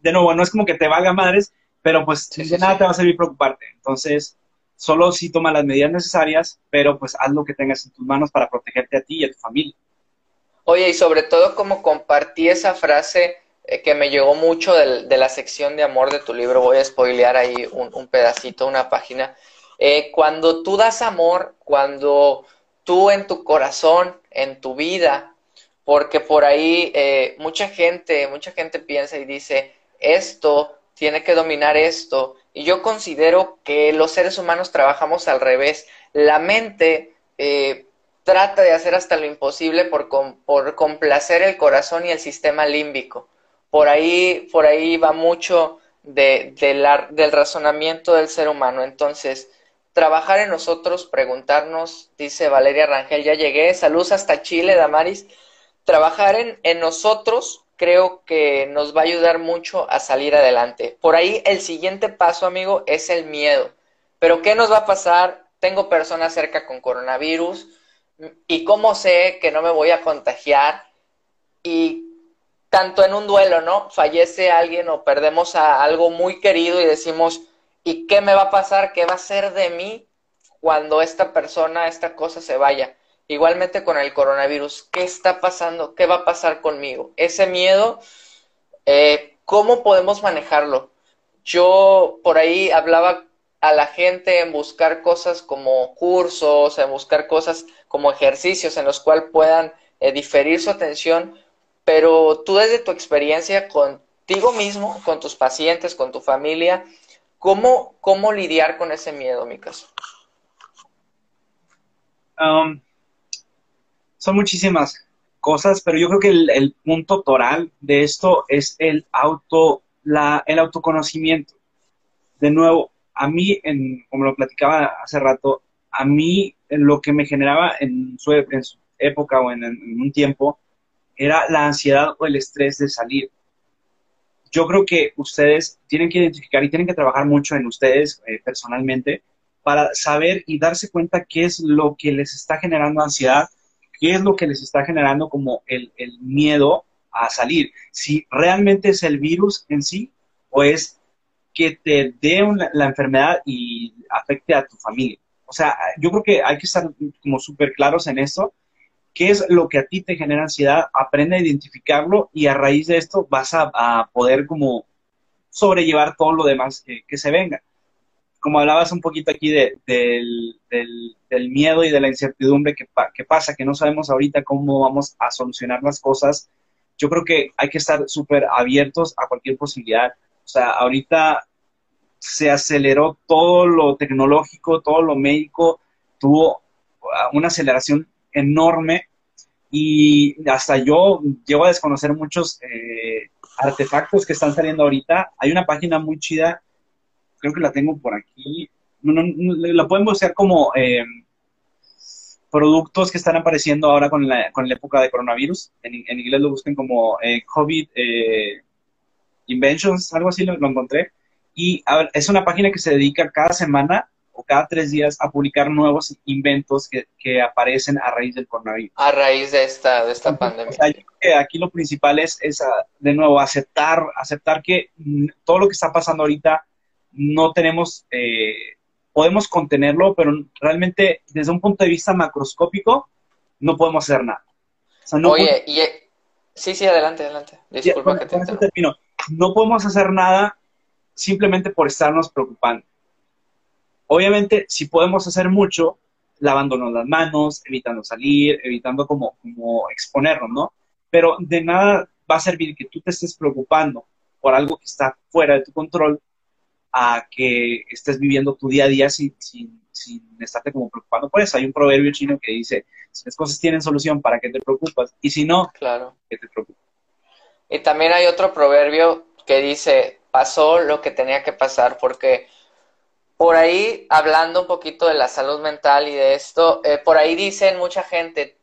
S2: de nuevo, no es como que te valga madres, pero pues de nada te va a servir preocuparte. Entonces, solo si toma las medidas necesarias, pero pues haz lo que tengas en tus manos para protegerte a ti y a tu familia.
S1: Oye, y sobre todo como compartí esa frase eh, que me llegó mucho de la sección de amor de tu libro, voy a spoilear ahí un, pedacito, una página. Eh, cuando tú das amor, cuando tú en tu corazón, en tu vida, porque por ahí eh, mucha gente, mucha gente piensa y dice, esto tiene que dominar esto, y yo considero que los seres humanos trabajamos al revés. La mente eh, trata de hacer hasta lo imposible por, por complacer el corazón y el sistema límbico. Por ahí, por ahí va mucho de, del razonamiento del ser humano. Entonces, trabajar en nosotros, preguntarnos, dice Valeria Rangel, ya llegué, saludos hasta Chile, Damaris. Trabajar en, en nosotros creo que nos va a ayudar mucho a salir adelante. Por ahí el siguiente paso, amigo, es el miedo. Pero ¿qué nos va a pasar? Tengo personas cerca con coronavirus y cómo sé que no me voy a contagiar y tanto en un duelo, ¿no? Fallece alguien o perdemos a algo muy querido y decimos, ¿y qué me va a pasar? ¿Qué va a ser de mí cuando esta persona, esta cosa se vaya? Igualmente con el coronavirus, ¿qué está pasando? ¿Qué va a pasar conmigo? Ese miedo, eh, ¿cómo podemos manejarlo? Yo por ahí hablaba a la gente en buscar cosas como cursos, en buscar cosas como ejercicios en los cuales puedan eh, diferir su atención, pero tú desde tu experiencia contigo mismo, con tus pacientes, con tu familia, ¿cómo, cómo lidiar con ese miedo, mi caso?
S2: Um, son muchísimas cosas, pero yo creo que el, punto toral de esto es el auto, la, el autoconocimiento. De nuevo, a mí, en, como lo platicaba hace rato, a mí lo que me generaba en su, época o en, un tiempo era la ansiedad o el estrés de salir. Yo creo que ustedes tienen que identificar y tienen que trabajar mucho en ustedes eh, personalmente para saber y darse cuenta qué es lo que les está generando ansiedad qué es lo que les está generando como el, miedo a salir. Si realmente es el virus en sí o es que te dé la enfermedad y afecte a tu familia. O sea, yo creo que hay que estar como súper claros en esto. ¿Qué es lo que a ti te genera ansiedad? Aprende a identificarlo y a raíz de esto vas a, poder como sobrellevar todo lo demás que se venga como hablabas un poquito aquí de, del, miedo y de la incertidumbre que, pasa, que no sabemos ahorita cómo vamos a solucionar las cosas, yo creo que hay que estar súper abiertos a cualquier posibilidad. O sea, ahorita se aceleró todo lo tecnológico, todo lo médico, tuvo una aceleración enorme y hasta yo llego a desconocer muchos eh, artefactos que están saliendo ahorita. Hay una página muy chida creo que la tengo por aquí. No, la pueden buscar como eh, productos que están apareciendo ahora con la, con la época de coronavirus. En, inglés lo busquen como eh, COVID eh, Inventions, algo así lo, encontré. Y es una página que se dedica cada semana o cada tres días a publicar nuevos inventos que, aparecen a raíz del coronavirus.
S1: A raíz de esta, de esta pandemia.
S2: aquí lo principal es, es, de nuevo, aceptar, aceptar que todo lo que está pasando ahorita no tenemos, eh, podemos contenerlo, pero realmente desde un punto de vista macroscópico no podemos hacer nada.
S1: Oye, y, sí, sí, adelante, adelante. Disculpa que te
S2: termino. No podemos hacer nada simplemente por estarnos preocupando. Obviamente, si podemos hacer mucho, lavándonos las manos, evitando salir, evitando como, como exponernos, ¿no? Pero de nada va a servir que tú te estés preocupando por algo que está fuera de tu control a que estés viviendo tu día a día sin, sin, sin estarte como preocupando por eso. Hay un proverbio chino que dice, si las cosas tienen solución, ¿para qué te preocupas? Y si no,
S1: claro.
S2: ¿qué te preocupa?
S1: Y también hay otro proverbio que dice, pasó lo que tenía que pasar, porque por ahí, hablando un poquito de la salud mental y de esto, eh, por ahí dicen mucha gente,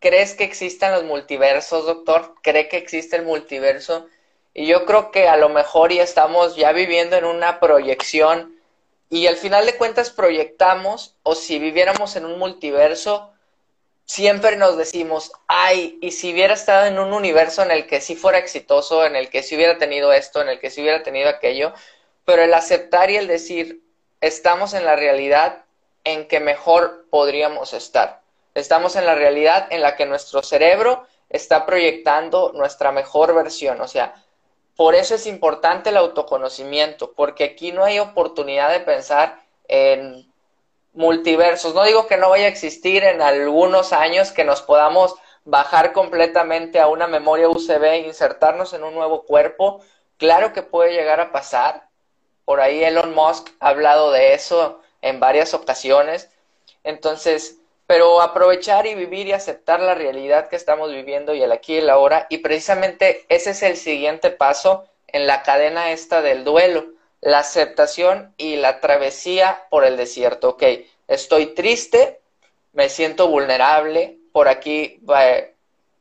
S1: ¿crees que existan los multiversos, doctor? ¿Cree que existe el multiverso? Y yo creo que a lo mejor ya estamos ya viviendo en una proyección y al final de cuentas proyectamos o si viviéramos en un multiverso, siempre nos decimos, ay, y si hubiera estado en un universo en el que sí fuera exitoso, en el que sí hubiera tenido esto, en el que sí hubiera tenido aquello, pero el aceptar y el decir, estamos en la realidad en que mejor podríamos estar. Estamos en la realidad en la que nuestro cerebro está proyectando nuestra mejor versión, o sea, por eso es importante el autoconocimiento, porque aquí no hay oportunidad de pensar en multiversos. No digo que no vaya a existir en algunos años que nos podamos bajar completamente a una memoria USB e insertarnos en un nuevo cuerpo. Claro que puede llegar a pasar. Por ahí Elon Musk ha hablado de eso en varias ocasiones. Entonces, pero aprovechar y vivir y aceptar la realidad que estamos viviendo y el aquí y el ahora. Y precisamente ese es el siguiente paso en la cadena esta del duelo, la aceptación y la travesía por el desierto. Ok, estoy triste, me siento vulnerable, por aquí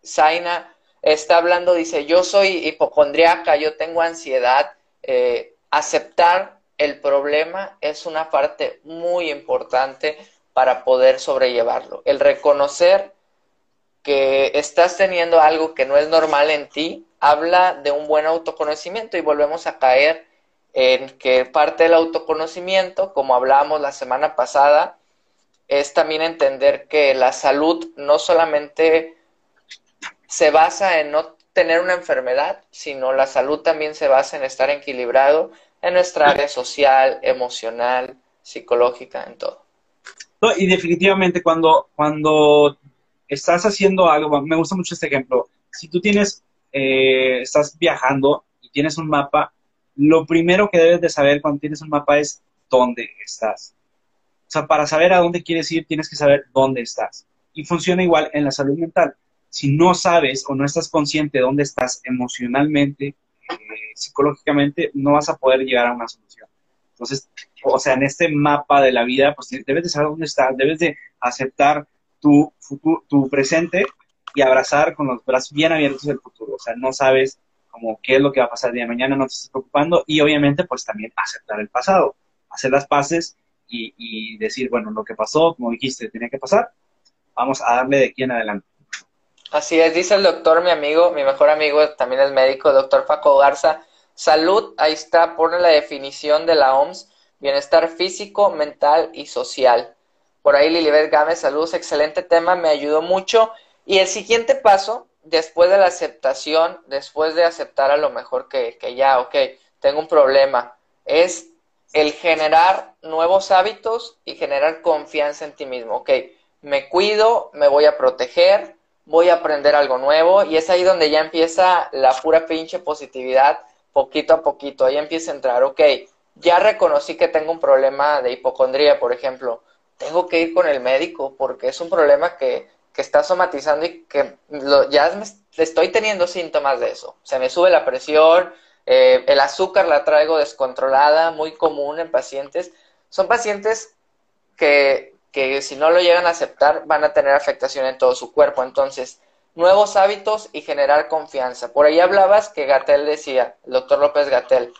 S1: Zaina está hablando, dice, yo soy hipocondriaca, yo tengo ansiedad, eh, aceptar el problema es una parte muy importante para poder sobrellevarlo. El reconocer que estás teniendo algo que no es normal en ti, habla de un buen autoconocimiento y volvemos a caer en que parte del autoconocimiento, como hablábamos la semana pasada, es también entender que la salud no solamente se basa en no tener una enfermedad, sino la salud también se basa en estar equilibrado en nuestra área social, emocional, psicológica, en todo.
S2: Y definitivamente cuando, cuando estás haciendo algo, me gusta mucho este ejemplo, si tú tienes, eh, estás viajando y tienes un mapa, lo primero que debes de saber cuando tienes un mapa es dónde estás. O sea, para saber a dónde quieres ir, tienes que saber dónde estás. Y funciona igual en la salud mental. Si no sabes o no estás consciente de dónde estás emocionalmente, eh, psicológicamente, no vas a poder llegar a una solución. Entonces, o sea, en este mapa de la vida, pues debes de saber dónde estás, debes de aceptar tu, futuro, tu presente y abrazar con los brazos bien abiertos el futuro. O sea, no sabes como qué es lo que va a pasar el día de mañana, no te estás preocupando y obviamente pues también aceptar el pasado, hacer las paces y, decir, bueno, lo que pasó, como dijiste, tenía que pasar, vamos a darle de aquí en adelante.
S1: Así es, dice el doctor, mi amigo, mi mejor amigo, también es médico, doctor Paco Garza. Salud, ahí está, pone la definición de la OMS, bienestar físico, mental y social. Por ahí Lilibet Gámez, saludos, excelente tema, me ayudó mucho. Y el siguiente paso, después de la aceptación, después de aceptar a lo mejor que, que ya, ok, tengo un problema, es el generar nuevos hábitos y generar confianza en ti mismo. Ok, me cuido, me voy a proteger, voy a aprender algo nuevo y es ahí donde ya empieza la pura pinche positividad poquito a poquito. Ahí empieza a entrar, ok, ya reconocí que tengo un problema de hipocondría, por ejemplo. Tengo que ir con el médico porque es un problema que, que está somatizando y que ya estoy teniendo síntomas de eso. Se me sube la presión, eh, el azúcar la traigo descontrolada, muy común en pacientes. Son pacientes que, que si no lo llegan a aceptar van a tener afectación en todo su cuerpo. Entonces, nuevos hábitos y generar confianza. Por ahí hablabas que Gatel decía, el doctor López Gatel,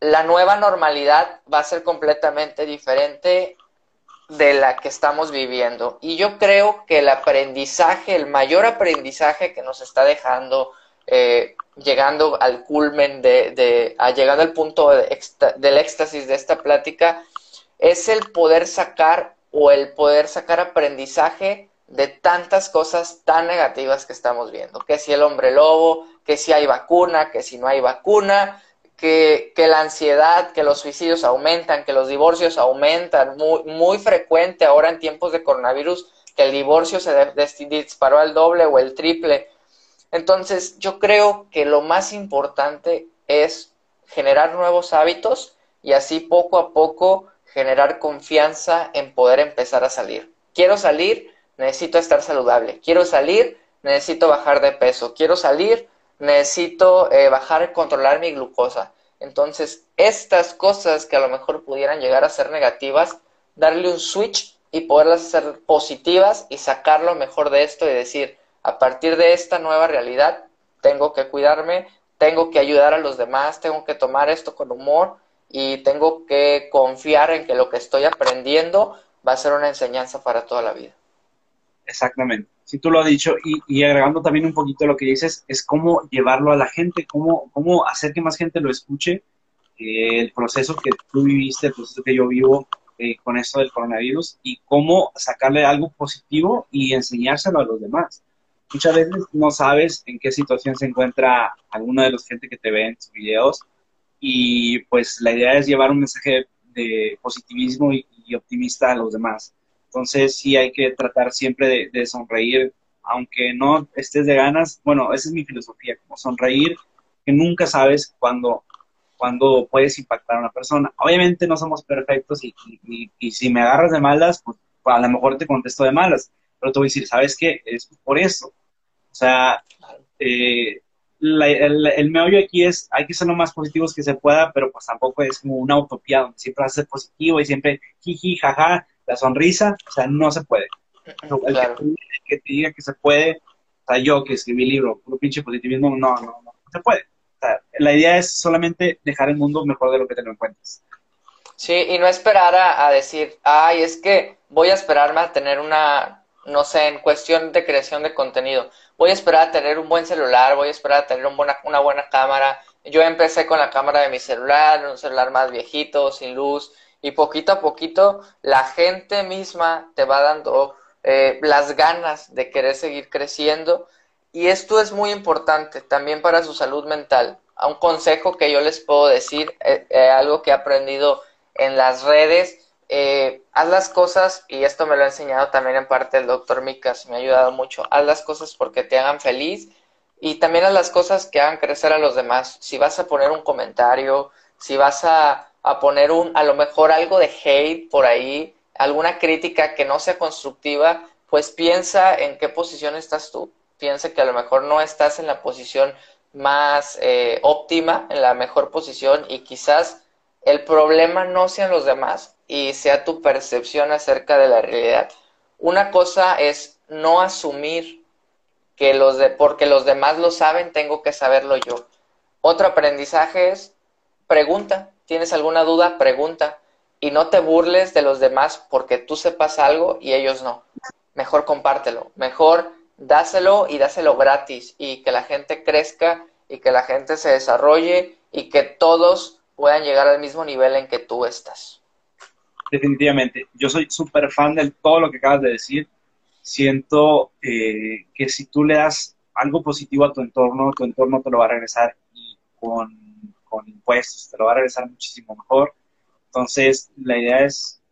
S1: la nueva normalidad va a ser completamente diferente de la que estamos viviendo. Y yo creo que el aprendizaje, el mayor aprendizaje que nos está dejando eh, llegando al culmen de, de llegando al punto del éxtasis de esta plática, es el poder sacar o el poder sacar aprendizaje de tantas cosas tan negativas que estamos viendo. Que si el hombre lobo, que si hay vacuna, que si no hay vacuna, que, que la ansiedad, que los suicidios aumentan, que los divorcios aumentan, muy, muy frecuente ahora en tiempos de coronavirus, que el divorcio se disparó al doble o el triple entonces, yo creo que lo más importante es generar nuevos hábitos y así poco a poco generar confianza en poder empezar a salir. Quiero salir, necesito estar saludable. Quiero salir, necesito bajar de peso. Quiero salir, necesito eh, bajar controlar mi glucosa. Entonces, estas cosas que a lo mejor pudieran llegar a ser negativas, darle un switch y poderlas hacer positivas y sacar lo mejor de esto y decir, a partir de esta nueva realidad, tengo que cuidarme, tengo que ayudar a los demás, tengo que tomar esto con humor y tengo que confiar en que lo que estoy aprendiendo va a ser una enseñanza para toda la vida.
S2: Exactamente. Si tú lo has dicho y, agregando también un poquito lo que dices, es cómo llevarlo a la gente, cómo, cómo hacer que más gente lo escuche, eh, el proceso que tú viviste, el proceso que yo vivo eh, con esto del coronavirus y cómo sacarle algo positivo y enseñárselo a los demás muchas veces no sabes en qué situación se encuentra alguna de los gente que te ve en tus videos y pues la idea es llevar un mensaje de positivismo y, optimista a los demás. Entonces sí hay que tratar siempre de, sonreír, aunque no estés de ganas. Bueno, esa es mi filosofía, como sonreír, que nunca sabes cuándo cuando puedes impactar a una persona. Obviamente no somos perfectos y, y, si me agarras de malas, pues a lo mejor te contesto de malas, pero te voy a decir, ¿sabes qué? Es por eso. O sea, eh, el, meollo aquí es, hay que ser lo más positivos que se pueda, pero pues tampoco es como una utopía donde siempre vas a ser positivo y siempre jiji, jaja, la sonrisa, o sea, no se puede. El que, te diga que se puede, o sea, yo que escribí el libro, puro pinche positivismo, no, no, no, no se puede. O sea, la idea es solamente dejar el mundo mejor de lo que te lo encuentres.
S1: Sí, y no esperar a, a decir, ay, es que voy a esperarme a tener una, no sé, en cuestión de creación de contenido voy a esperar a tener un buen celular, voy a esperar a tener una buena cámara. Yo empecé con la cámara de mi celular, un celular más viejito, sin luz, y poquito a poquito la gente misma te va dando eh, las ganas de querer seguir creciendo. Y esto es muy importante también para su salud mental. Un consejo que yo les puedo decir, eh, eh, algo que he aprendido en las redes, eh, haz las cosas, y esto me lo ha enseñado también en parte el doctor Micas, me ha ayudado mucho, haz las cosas porque te hagan feliz y también haz las cosas que hagan crecer a los demás. Si vas a poner un comentario, si vas a, a poner un, a lo mejor algo de hate por ahí, alguna crítica que no sea constructiva, pues piensa en qué posición estás tú. Piensa que a lo mejor no estás en la posición más eh, óptima, en la mejor posición y quizás el problema no sean los demás, y sea tu percepción acerca de la realidad. Una cosa es no asumir que los de, porque los demás lo saben, tengo que saberlo yo. Otro aprendizaje es pregunta. ¿Tienes alguna duda? Pregunta. Y no te burles de los demás porque tú sepas algo y ellos no. Mejor compártelo. Mejor dáselo y dáselo gratis y que la gente crezca y que la gente se desarrolle y que todos puedan llegar al mismo nivel en que tú estás
S2: definitivamente. Yo soy súper fan de todo lo que acabas de decir. Siento eh, que si tú le das algo positivo a tu entorno, tu entorno te lo va a regresar y con, impuestos, te lo va a regresar muchísimo mejor. Entonces, la idea es,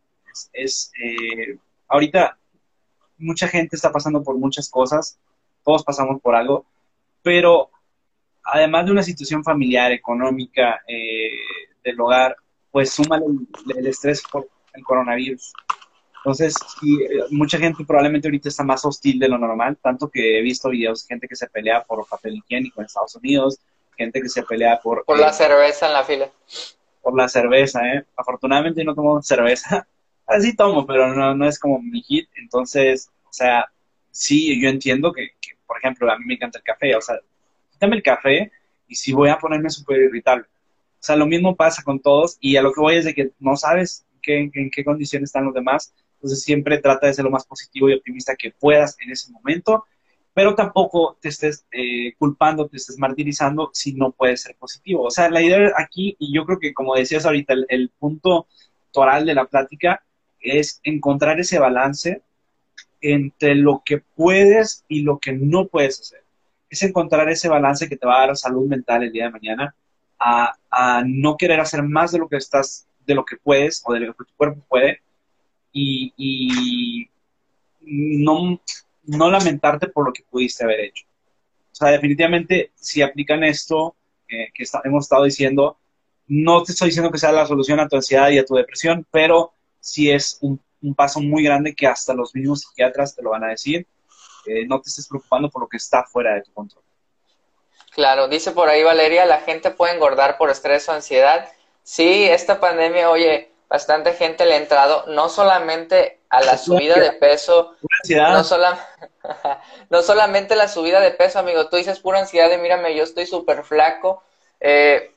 S2: es, eh, ahorita mucha gente está pasando por muchas cosas, todos pasamos por algo, pero además de una situación familiar, económica, eh, del hogar, pues súmale el, el estrés por, el coronavirus. Entonces, eh, mucha gente probablemente ahorita está más hostil de lo normal, tanto que he visto videos de gente que se pelea por papel higiénico en Estados Unidos, gente que se pelea por...
S1: Por la eh, cerveza en la fila.
S2: Por la cerveza, ¿eh? Afortunadamente no tomo cerveza. Así tomo, pero no, no es como mi hit. Entonces, o sea, sí, yo entiendo que, por ejemplo, a mí me encanta el café. O sea, quítame el café y sí voy a ponerme súper irritable. O sea, lo mismo pasa con todos y a lo que voy es de que no sabes en qué condiciones están los demás. Entonces siempre trata de ser lo más positivo y optimista que puedas en ese momento, pero tampoco te estés eh, culpando, te estés martirizando si no puedes ser positivo. O sea, la idea aquí, y yo creo que como decías ahorita, el, punto toral de la plática es encontrar ese balance entre lo que puedes y lo que no puedes hacer. Es encontrar ese balance que te va a dar salud mental el día de mañana, a no querer hacer más de lo que estás de lo que puedes o de lo que tu cuerpo puede y, no, no lamentarte por lo que pudiste haber hecho. O sea, definitivamente, si aplican esto que hemos estado diciendo, no te estoy diciendo que sea la solución a tu ansiedad y a tu depresión, pero sí es un, paso muy grande que hasta los mismos psiquiatras te lo van a decir. no te estés preocupando por lo que está fuera de tu control.
S1: Claro, dice por ahí Valeria, la gente puede engordar por estrés o ansiedad Sí, esta pandemia, oye, bastante gente le ha entrado, no solamente a la subida de peso, no, no solamente la subida de peso, amigo, tú dices pura ansiedad de mírame, yo estoy súper flaco, eh,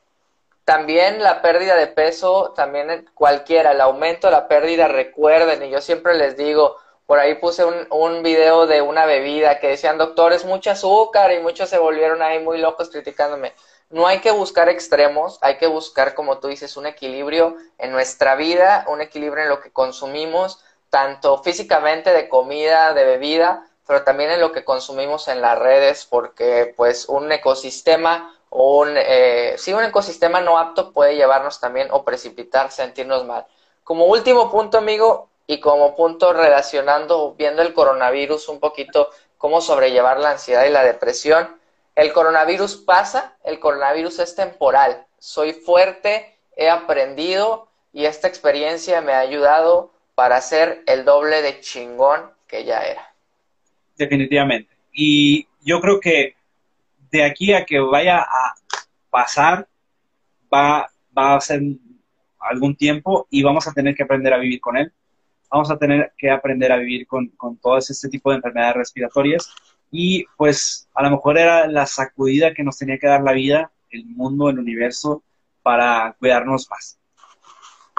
S1: también la pérdida de peso, también cualquiera, el aumento, la pérdida, recuerden, y yo siempre les digo, por ahí puse un, un video de una bebida que decían, doctor, es mucho azúcar, y muchos se volvieron ahí muy locos criticándome. No hay que buscar extremos, hay que buscar, como tú dices, un equilibrio en nuestra vida, un equilibrio en lo que consumimos, tanto físicamente de comida, de bebida, pero también en lo que consumimos en las redes, porque pues un ecosistema un, eh, un ecosistema no apto puede llevarnos también o precipitar, sentirnos mal. Como último punto, amigo, y como punto relacionando, viendo el coronavirus un poquito, cómo sobrellevar la ansiedad y la depresión, el coronavirus pasa, el coronavirus es temporal. Soy fuerte, he aprendido y esta experiencia me ha ayudado para ser el doble de chingón que ya era.
S2: Definitivamente. Y yo creo que de aquí a que vaya a pasar, va, va a ser algún tiempo y vamos a tener que aprender a vivir con él. Vamos a tener que aprender a vivir con, con todo este tipo de enfermedades respiratorias y pues a lo mejor era la sacudida que nos tenía que dar la vida, el mundo, el universo, para cuidarnos más.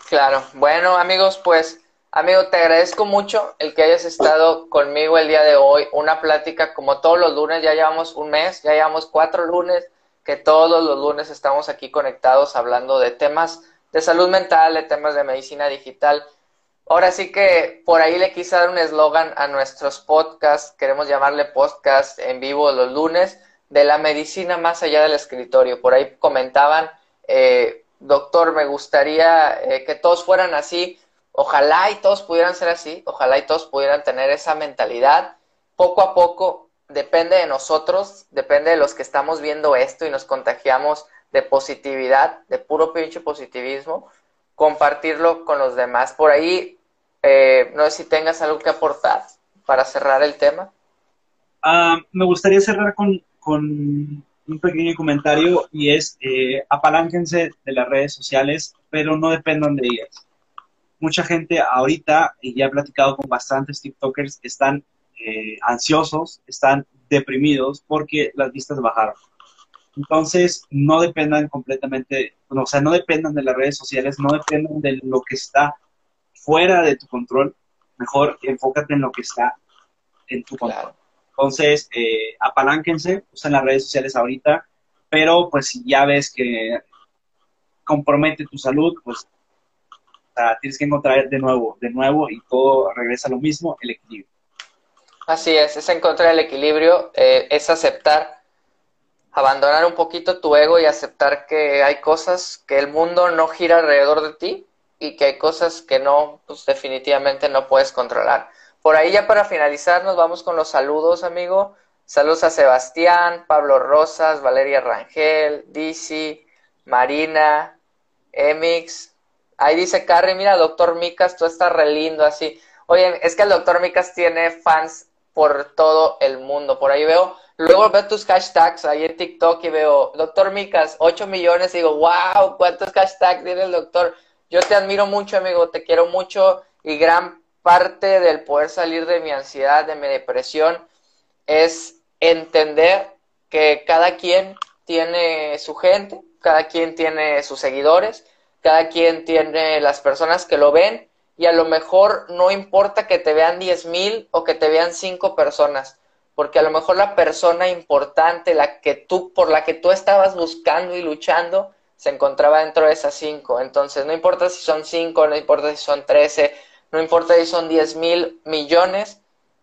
S1: Claro, bueno amigos, pues amigo, te agradezco mucho el que hayas estado conmigo el día de hoy, una plática como todos los lunes, ya llevamos un mes, ya llevamos cuatro lunes, que todos los lunes estamos aquí conectados hablando de temas de salud mental, de temas de medicina digital. Ahora sí que por ahí le quise dar un eslogan a nuestros podcasts, queremos llamarle podcast en vivo los lunes, de la medicina más allá del escritorio. Por ahí comentaban, eh, doctor, me gustaría eh, que todos fueran así, ojalá y todos pudieran ser así, ojalá y todos pudieran tener esa mentalidad. Poco a poco depende de nosotros, depende de los que estamos viendo esto y nos contagiamos de positividad, de puro pinche positivismo, compartirlo con los demás. Por ahí, eh, no sé si tengas algo que aportar para cerrar el tema.
S2: Ah, me gustaría cerrar con, un pequeño comentario y es, eh, apalánquense de las redes sociales, pero no dependan de ellas. Mucha gente ahorita, y ya he platicado con bastantes TikTokers, están eh, ansiosos, están deprimidos porque las vistas bajaron. Entonces, no dependan completamente, o sea, no dependan de las redes sociales, no dependan de lo que está fuera de tu control. Mejor enfócate en lo que está en tu control. Entonces, eh, apalánquense, usen las redes sociales ahorita, pero pues si ya ves que compromete tu salud, pues tienes que encontrar de nuevo, de nuevo y todo regresa a lo mismo, el equilibrio.
S1: Así es, es encontrar el equilibrio, eh, es aceptar, abandonar un poquito tu ego y aceptar que hay cosas que el mundo no gira alrededor de ti y que hay cosas que no, pues definitivamente no puedes controlar. Por ahí ya para finalizar nos vamos con los saludos, amigo. Saludos a Sebastián, Pablo Rosas, Valeria Rangel, Dizzy, Marina, Emix. Ahí dice Carrie, mira, doctor Micas, tú estás re lindo así. Oye, es que el doctor Micas tiene fans por todo el mundo. Por ahí veo, luego veo tus hashtags ahí en TikTok y veo, doctor Micas, 8 millones, y digo, wow, ¿cuántos hashtags tiene el doctor? Yo te admiro mucho, amigo, te quiero mucho y gran parte del poder salir de mi ansiedad, de mi depresión, es entender que cada quien tiene su gente, cada quien tiene sus seguidores, cada quien tiene las personas que lo ven y a lo mejor no importa que te vean diez mil o que te vean cinco personas, porque a lo mejor la persona importante, la que tú, por la que tú estabas buscando y luchando, se encontraba dentro de esas cinco. Entonces, no importa si son cinco, no importa si son trece, no importa si son diez mil millones,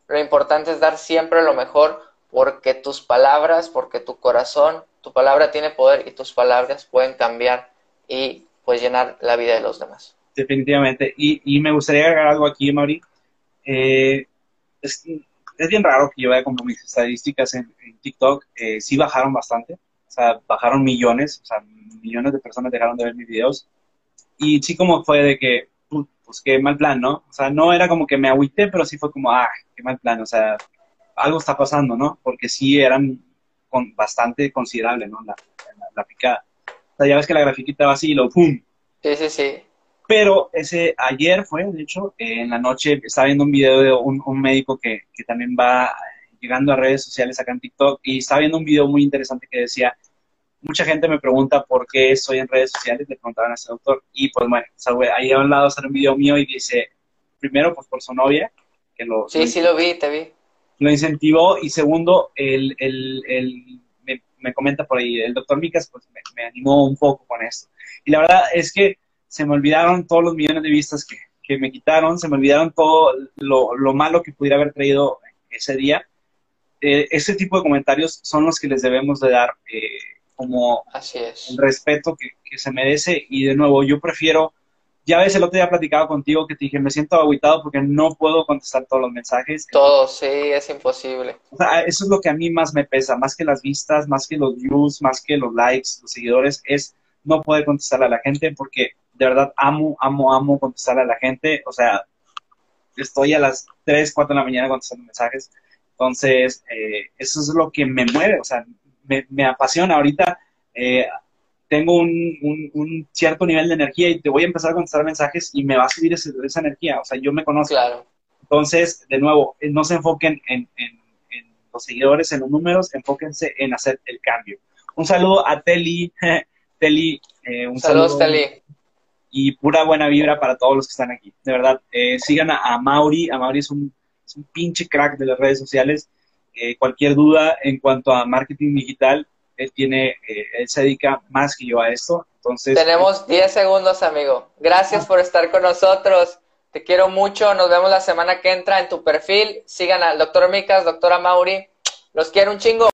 S1: lo importante es dar siempre lo mejor porque tus palabras, porque tu corazón, tu palabra tiene poder y tus palabras pueden cambiar y pues llenar la vida de los demás
S2: definitivamente. Y, y me gustaría agregar algo aquí, Mauri. Eh, es, es, bien raro que yo vea como mis estadísticas en, TikTok, eh, sí bajaron bastante, o sea, bajaron millones, o sea, millones de personas dejaron de ver mis videos. Y sí como fue de que, pues qué mal plan, ¿no? O sea, no era como que me agüité, pero sí fue como, ah, qué mal plan, o sea, algo está pasando, ¿no? Porque sí eran con, bastante considerable, ¿no? La, la, picada. O sea, ya ves que la grafiquita va así y lo pum.
S1: Sí, sí, sí.
S2: Pero ese ayer fue, de hecho, en la noche estaba viendo un video de un, médico que, que, también va llegando a redes sociales acá en TikTok y estaba viendo un video muy interesante que decía, mucha gente me pregunta por qué estoy en redes sociales, le preguntaban a ese doctor y pues bueno, ahí a un lado sale un video mío y dice, primero pues por su novia, que lo...
S1: Sí, sí lo vi, te vi.
S2: Lo incentivó y segundo, el, el, el me, comenta por ahí, el doctor Micas pues me, me animó un poco con esto. Y la verdad es que se me olvidaron todos los millones de vistas que, me quitaron, se me olvidaron todo lo, malo que pudiera haber traído ese día. Eh, ese tipo de comentarios son los que les debemos de dar eh, como el respeto que, se merece y de nuevo yo prefiero, ya ves el otro día platicado contigo que te dije me siento aguitado porque no puedo contestar todos los mensajes.
S1: Todos, sí, es imposible.
S2: eso es lo que a mí más me pesa, más que las vistas, más que los views, más que los likes, los seguidores, es no poder contestar a la gente porque de verdad amo, amo, amo contestar a la gente. O sea, estoy a las 3, 4 de la mañana contestando mensajes. Entonces, eh, eso es lo que me mueve. O sea, me, me apasiona. Ahorita eh, tengo un, un, cierto nivel de energía y te voy a empezar a contestar mensajes y me va a subir esa energía. O sea, yo me conozco.
S1: Claro.
S2: Entonces, de nuevo, eh, no se enfoquen en, en, los seguidores, en los números, enfóquense en hacer el cambio. Un saludo a Teli. Teli, eh, un
S1: Saludos, saludo. Teli.
S2: Y pura buena vibra para todos los que están aquí. De verdad, eh, sigan a, Mauri. A Mauri es un, es un pinche crack de las redes sociales. cualquier duda en cuanto a marketing digital, él tiene, eh, él se dedica más que yo a esto. Entonces.
S1: Tenemos 10 segundos, amigo. Gracias por estar con nosotros. Te quiero mucho. Nos vemos la semana que entra en tu perfil. Sigan al doctor Micas, doctora Mauri. Los quiero un chingo.